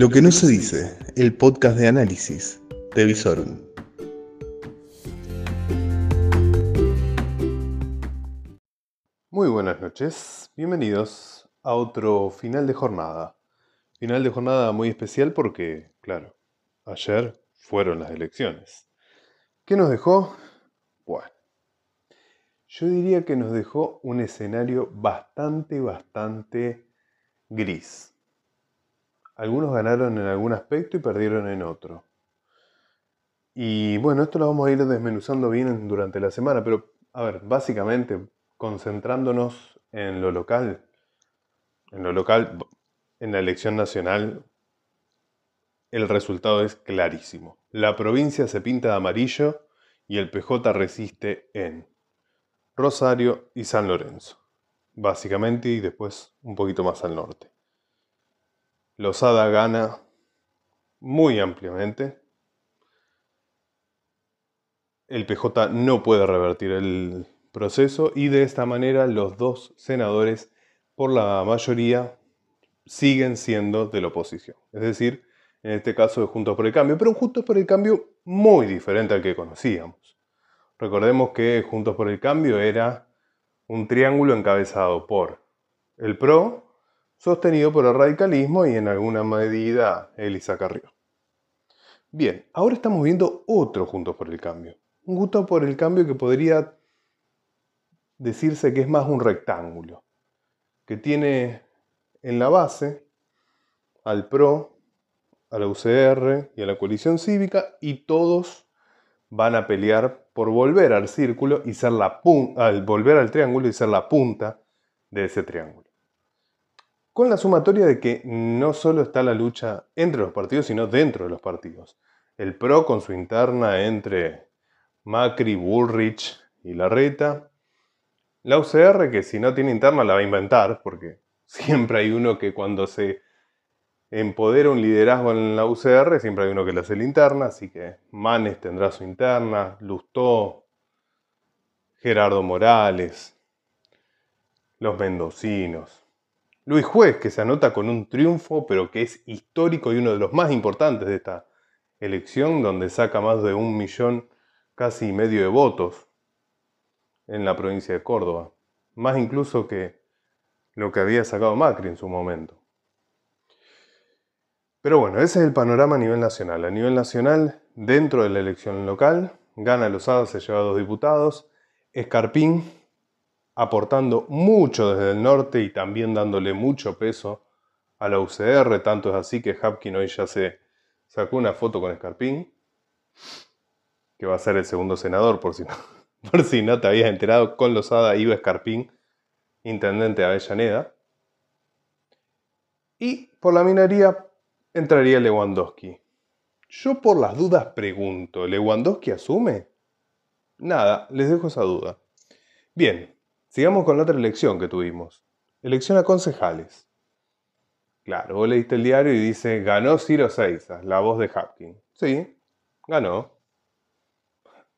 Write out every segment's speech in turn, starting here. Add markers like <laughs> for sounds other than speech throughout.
Lo que no se dice, el podcast de análisis de. Muy buenas noches, bienvenidos a otro final de jornada. Final de jornada muy especial porque, claro, ayer fueron las elecciones. ¿Qué nos dejó? Bueno, yo diría que nos dejó un escenario bastante, bastante gris. Algunos ganaron en algún aspecto y perdieron en otro. Y bueno, esto lo vamos a ir desmenuzando bien durante la semana, pero a ver, básicamente concentrándonos en lo local, en lo local, en la elección nacional, el resultado es clarísimo. La provincia se pinta de amarillo y el PJ resiste en Rosario y San Lorenzo, básicamente, y después un poquito más al norte. Losada gana muy ampliamente. El PJ no puede revertir el proceso y de esta manera los dos senadores, por la mayoría, siguen siendo de la oposición. Es decir, en este caso de Juntos por el Cambio, pero un Juntos por el Cambio muy diferente al que conocíamos. Recordemos que Juntos por el Cambio era un triángulo encabezado por el PRO, sostenido por el radicalismo y en alguna medida Elisa Carrió. Bien, ahora estamos viendo otro Juntos por el Cambio. Un Juntos por el Cambio que podría decirse que es más un rectángulo, que tiene en la base al PRO, a la UCR y a la coalición cívica y todos van a pelear por volver al círculo y ser la al volver al triángulo y ser la punta de ese triángulo. Con la sumatoria de que no solo está la lucha entre los partidos, sino dentro de los partidos. El PRO con su interna entre Macri, Bullrich y Larreta. La UCR que si no tiene interna la va a inventar, porque <laughs> siempre hay uno que cuando se empodera un liderazgo en la UCR, siempre hay uno que le hace la interna, así que Manes tendrá su interna, Lustó, Gerardo Morales, los mendocinos. Luis Juez, que se anota con un triunfo, pero que es histórico y uno de los más importantes de esta elección, donde saca más de un millón casi y medio de votos en la provincia de Córdoba. Más incluso que lo que había sacado Macri en su momento. Pero bueno, ese es el panorama a nivel nacional. A nivel nacional, dentro de la elección local, gana Lozada, se lleva dos diputados. Escarpín, aportando mucho desde el norte y también dándole mucho peso a la UCR. Tanto es así que Hapkin hoy ya se sacó una foto con Escarpín, que va a ser el segundo senador, por si no, <laughs> por si no te habías enterado. Con Lozada iba Escarpín, intendente de Avellaneda. Y por la minería entraría Lewandowski. Yo por las dudas pregunto, ¿Lewandowski asume? Nada, les dejo esa duda. Bien, sigamos con la otra elección que tuvimos. Elección a concejales. Claro, vos leíste el diario y dice, ganó Ciro Seiza, la voz de Hapkin. Sí, ganó.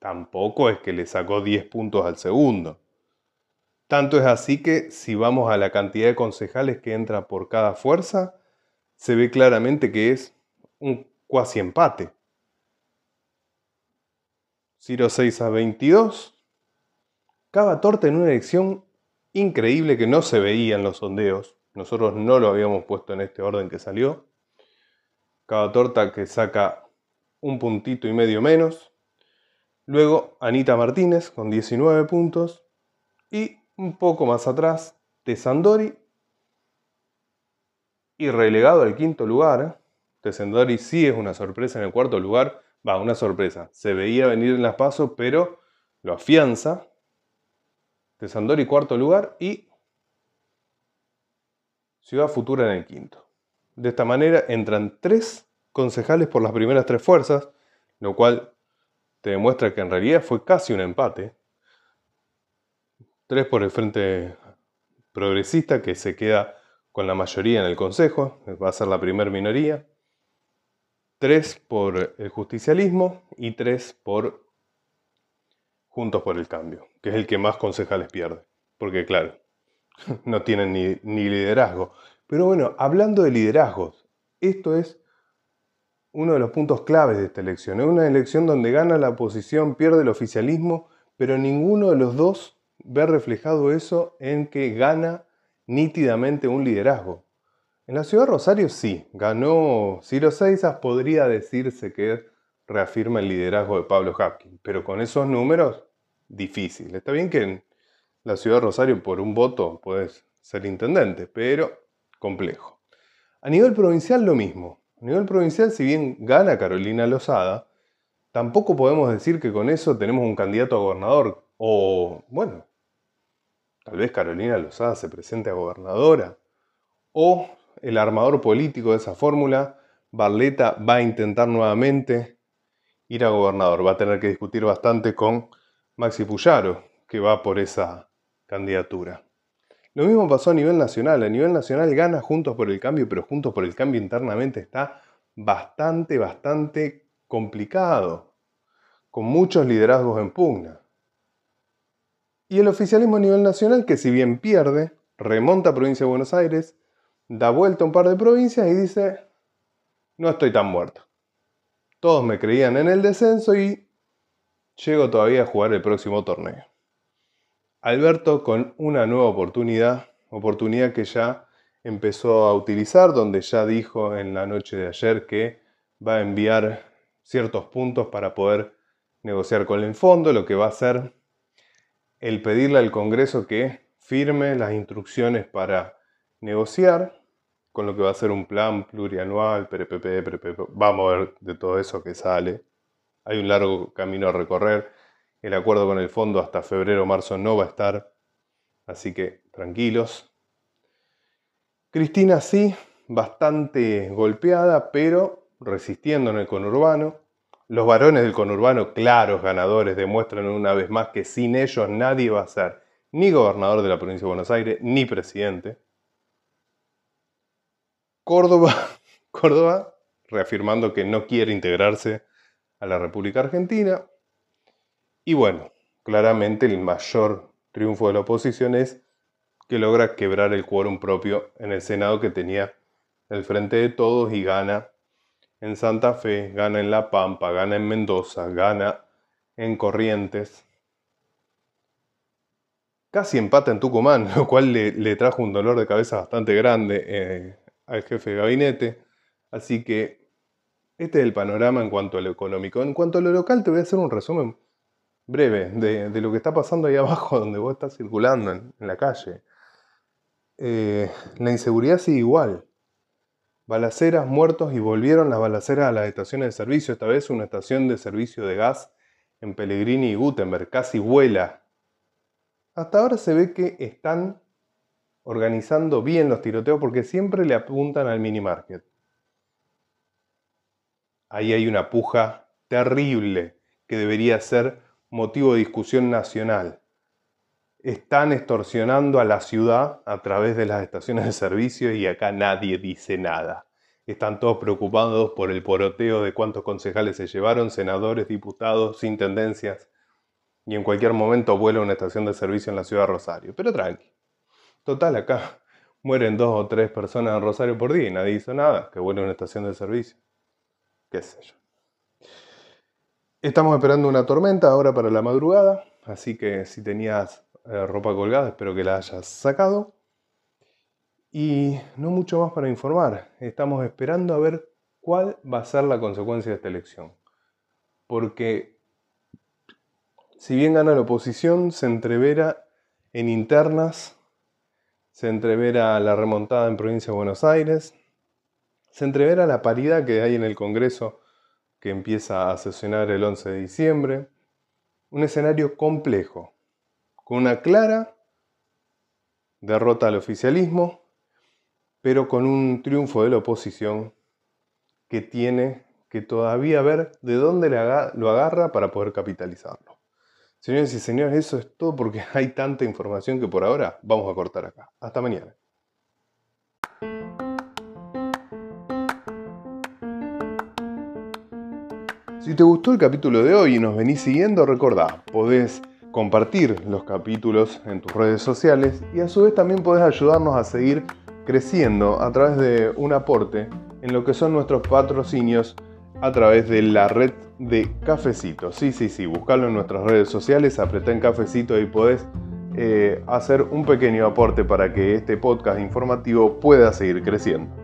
Tampoco es que le sacó 10 puntos al segundo. Tanto es así que si vamos a la cantidad de concejales que entra por cada fuerza, se ve claramente que es un cuasi empate. Ciro 6 a 22. Cava torta en una elección increíble que no se veía en los sondeos. Nosotros no lo habíamos puesto en este orden que salió. Cava torta que saca un puntito y medio menos. Luego Anita Martínez con 19 puntos. Y un poco más atrás, Tesandori y relegado al quinto lugar. Tesendori sí es una sorpresa en el cuarto lugar. Va, una sorpresa. Se veía venir en las pasos, pero lo afianza. Tesandori cuarto lugar y Ciudad Futura en el quinto. De esta manera entran tres concejales por las primeras tres fuerzas, lo cual te demuestra que en realidad fue casi un empate. Tres por el Frente Progresista que se queda con la mayoría en el Consejo, va a ser la primer minoría, tres por el justicialismo y tres por Juntos por el Cambio, que es el que más concejales pierde, porque claro, <laughs> no tienen ni, liderazgo. Pero bueno, hablando de liderazgos, esto es uno de los puntos claves de esta elección. Es una elección donde gana la oposición, pierde el oficialismo, pero ninguno de los dos ve reflejado eso en que gana nítidamente un liderazgo. En la ciudad de Rosario sí, ganó Ciro Seizas, podría decirse que reafirma el liderazgo de Pablo Hapkin, pero con esos números, difícil. Está bien que en la ciudad de Rosario por un voto puedes ser intendente, pero complejo. A nivel provincial lo mismo. A nivel provincial, si bien gana Carolina Lozada, tampoco podemos decir que con eso tenemos un candidato a gobernador. O, bueno, tal vez Carolina Lozada se presente a gobernadora. O el armador político de esa fórmula, Barleta, va a intentar nuevamente ir a gobernador. Va a tener que discutir bastante con Maxi Puyaro, que va por esa candidatura. Lo mismo pasó a nivel nacional. A nivel nacional gana Juntos por el Cambio, pero Juntos por el Cambio internamente está bastante, bastante complicado, con muchos liderazgos en pugna. Y el oficialismo a nivel nacional, que si bien pierde, remonta a provincia de Buenos Aires, da vuelta a un par de provincias y dice, no estoy tan muerto. Todos me creían en el descenso y llego todavía a jugar el próximo torneo. Alberto con una nueva oportunidad, oportunidad que ya empezó a utilizar, donde ya dijo en la noche de ayer que va a enviar ciertos puntos para poder negociar con el fondo, lo que va a hacer el pedirle al Congreso que firme las instrucciones para negociar, con lo que va a ser un plan plurianual, PPP, vamos a ver de todo eso que sale. Hay un largo camino a recorrer el acuerdo con el fondo hasta febrero o marzo no va a estar, así que tranquilos. Cristina sí, bastante golpeada, pero resistiendo en el conurbano. Los varones del conurbano, claros ganadores, demuestran una vez más que sin ellos nadie va a ser ni gobernador de la provincia de Buenos Aires, ni presidente. Córdoba, <laughs> Córdoba reafirmando que no quiere integrarse a la República Argentina. Y bueno, claramente el mayor triunfo de la oposición es que logra quebrar el quórum propio en el Senado que tenía el frente de todos y gana en Santa Fe, gana en La Pampa, gana en Mendoza, gana en Corrientes. Casi empata en Tucumán, <laughs> lo cual le, trajo un dolor de cabeza bastante grande eh, al jefe de gabinete. Así que este es el panorama en cuanto a lo económico. En cuanto a lo local, te voy a hacer un resumen breve de, lo que está pasando ahí <laughs> abajo donde vos estás circulando en, la calle. Eh, la inseguridad sigue igual. Balaceras, muertos y volvieron las balaceras a las estaciones de servicio, esta vez una estación de servicio de gas en Pellegrini y Gutenberg, casi vuela. Hasta ahora se ve que están organizando bien los tiroteos porque siempre le apuntan al mini market. Ahí hay una puja terrible que debería ser motivo de discusión nacional. Están extorsionando a la ciudad a través de las estaciones de servicio y acá nadie dice nada. Están todos preocupados por el poroteo de cuántos concejales se llevaron, senadores, diputados, intendencias. Y en cualquier momento vuela una estación de servicio en la ciudad de Rosario. Pero tranqui. Total, acá mueren dos o tres personas en Rosario por día y nadie hizo nada. Que vuela una estación de servicio. Estamos esperando una tormenta ahora para la madrugada, así que si tenías eh, ropa colgada, espero que la hayas sacado. Y no mucho más para informar. Estamos esperando a ver cuál va a ser la consecuencia de esta elección. Porque si bien gana la oposición, se entrevera en internas, se entrevera la remontada en provincia de Buenos Aires, se entrevera la paridad que hay en el Congreso que empieza a sesionar el 11 de diciembre. Un escenario complejo, con una clara derrota al oficialismo, pero con un triunfo de la oposición que tiene que todavía ver de dónde lo agarra para poder capitalizarlo. Señores y señores, eso es todo porque <laughs> hay tanta información que por ahora vamos a cortar acá. Hasta mañana. Si te gustó el capítulo de hoy y nos venís siguiendo, recordá, podés compartir los capítulos en tus redes sociales y a su vez también podés ayudarnos a seguir creciendo a través de un aporte en lo que son nuestros patrocinios a través de la red de Cafecito. Sí, sí, sí, buscarlo en nuestras redes sociales, apretá en Cafecito y podés eh, hacer un pequeño aporte para que este podcast informativo pueda seguir creciendo.